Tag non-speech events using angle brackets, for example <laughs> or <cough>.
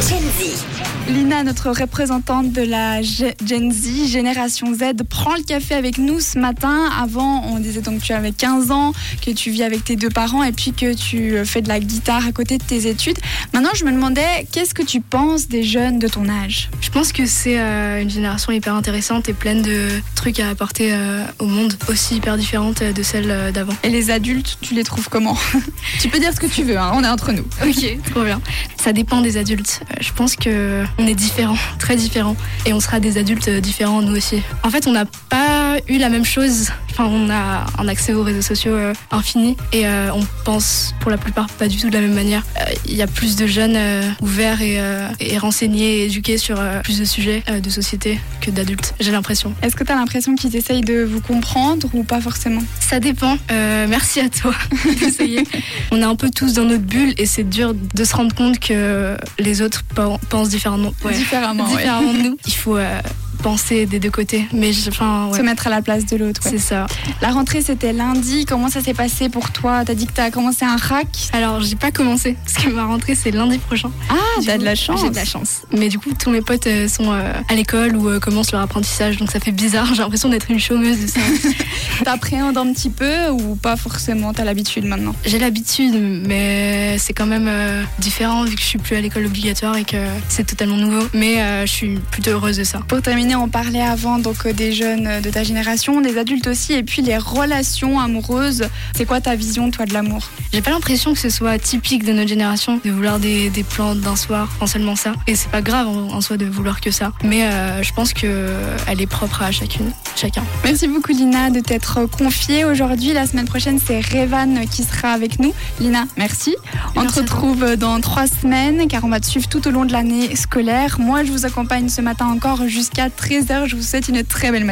Gen Z. Lina, notre représentante de la Gen Z, Génération Z, prend le café avec nous ce matin. Avant, on disait donc que tu avais 15 ans, que tu vis avec tes deux parents et puis que tu fais de la guitare à côté de tes études. Maintenant, je me demandais, qu'est-ce que tu penses des jeunes de ton âge? Je pense que c'est euh, une génération hyper intéressante et pleine de trucs à apporter euh, au monde, aussi hyper différente de celle euh, d'avant. Et les adultes, tu les trouves comment? <laughs> Tu peux dire ce que tu veux, hein, on est entre nous. Ok, trop bien. Ça dépend des adultes. je pense que on est différents, très différents, et on sera des adultes différents nous aussi. En fait, on n'a pas eu la même chose. Enfin, on a un accès aux réseaux sociaux infini et on pense pour la plupart pas du tout de la même manière. Il y a plus de jeunes ouverts et, et, renseignés et éduqués sur plus de sujets de société que d'adultes, j'ai l'impression. Est-ce que tu as l'impression qu'ils essayent de vous comprendre ou pas forcément? Ça dépend. merci à toi <laughs> d'essayer. on est un peu tous dans notre bulle et c'est dur de se rendre compte que les autres pensent différemment, ouais. différemment, différemment de nous. Il faut euh, penser des deux côtés, mais enfin, ouais. se mettre à la place de l'autre. C'est ça. La rentrée c'était lundi. Comment ça s'est passé pour toi? T'as dit que t'as commencé un rack? Alors j'ai pas commencé parce que ma rentrée c'est lundi prochain. Ah, t'as de la chance. J'ai de la chance. Mais du coup tous mes potes euh, sont euh, à l'école ou commencent leur apprentissage, donc ça fait bizarre. <laughs> J'ai l'impression d'être une chômeuse. <laughs> T'appréhendes un petit peu ou pas forcément? T'as l'habitude maintenant? J'ai l'habitude, mais c'est quand même différent vu que je suis plus à l'école obligatoire et que c'est totalement nouveau. Mais je suis plutôt heureuse de ça. Pour terminer, on parlait avant donc des jeunes de ta génération, des adultes aussi, et puis les relations amoureuses. C'est quoi ta vision, toi, de l'amour? J'ai pas l'impression que ce soit typique de notre génération de vouloir des, des plans d'un soir, en seulement ça. Et c'est pas grave en, soi de vouloir que ça. Mais euh, je pense que elle est propre à chacune, chacun. Merci beaucoup, Lina, de t'être confiée aujourd'hui. La semaine prochaine, c'est Revan qui sera avec nous. Lina, merci. On te retrouve dans trois semaines, car on va te suivre tout au long de l'année scolaire. Moi, je vous accompagne ce matin encore jusqu'à 13h. Je vous souhaite une très belle matinée.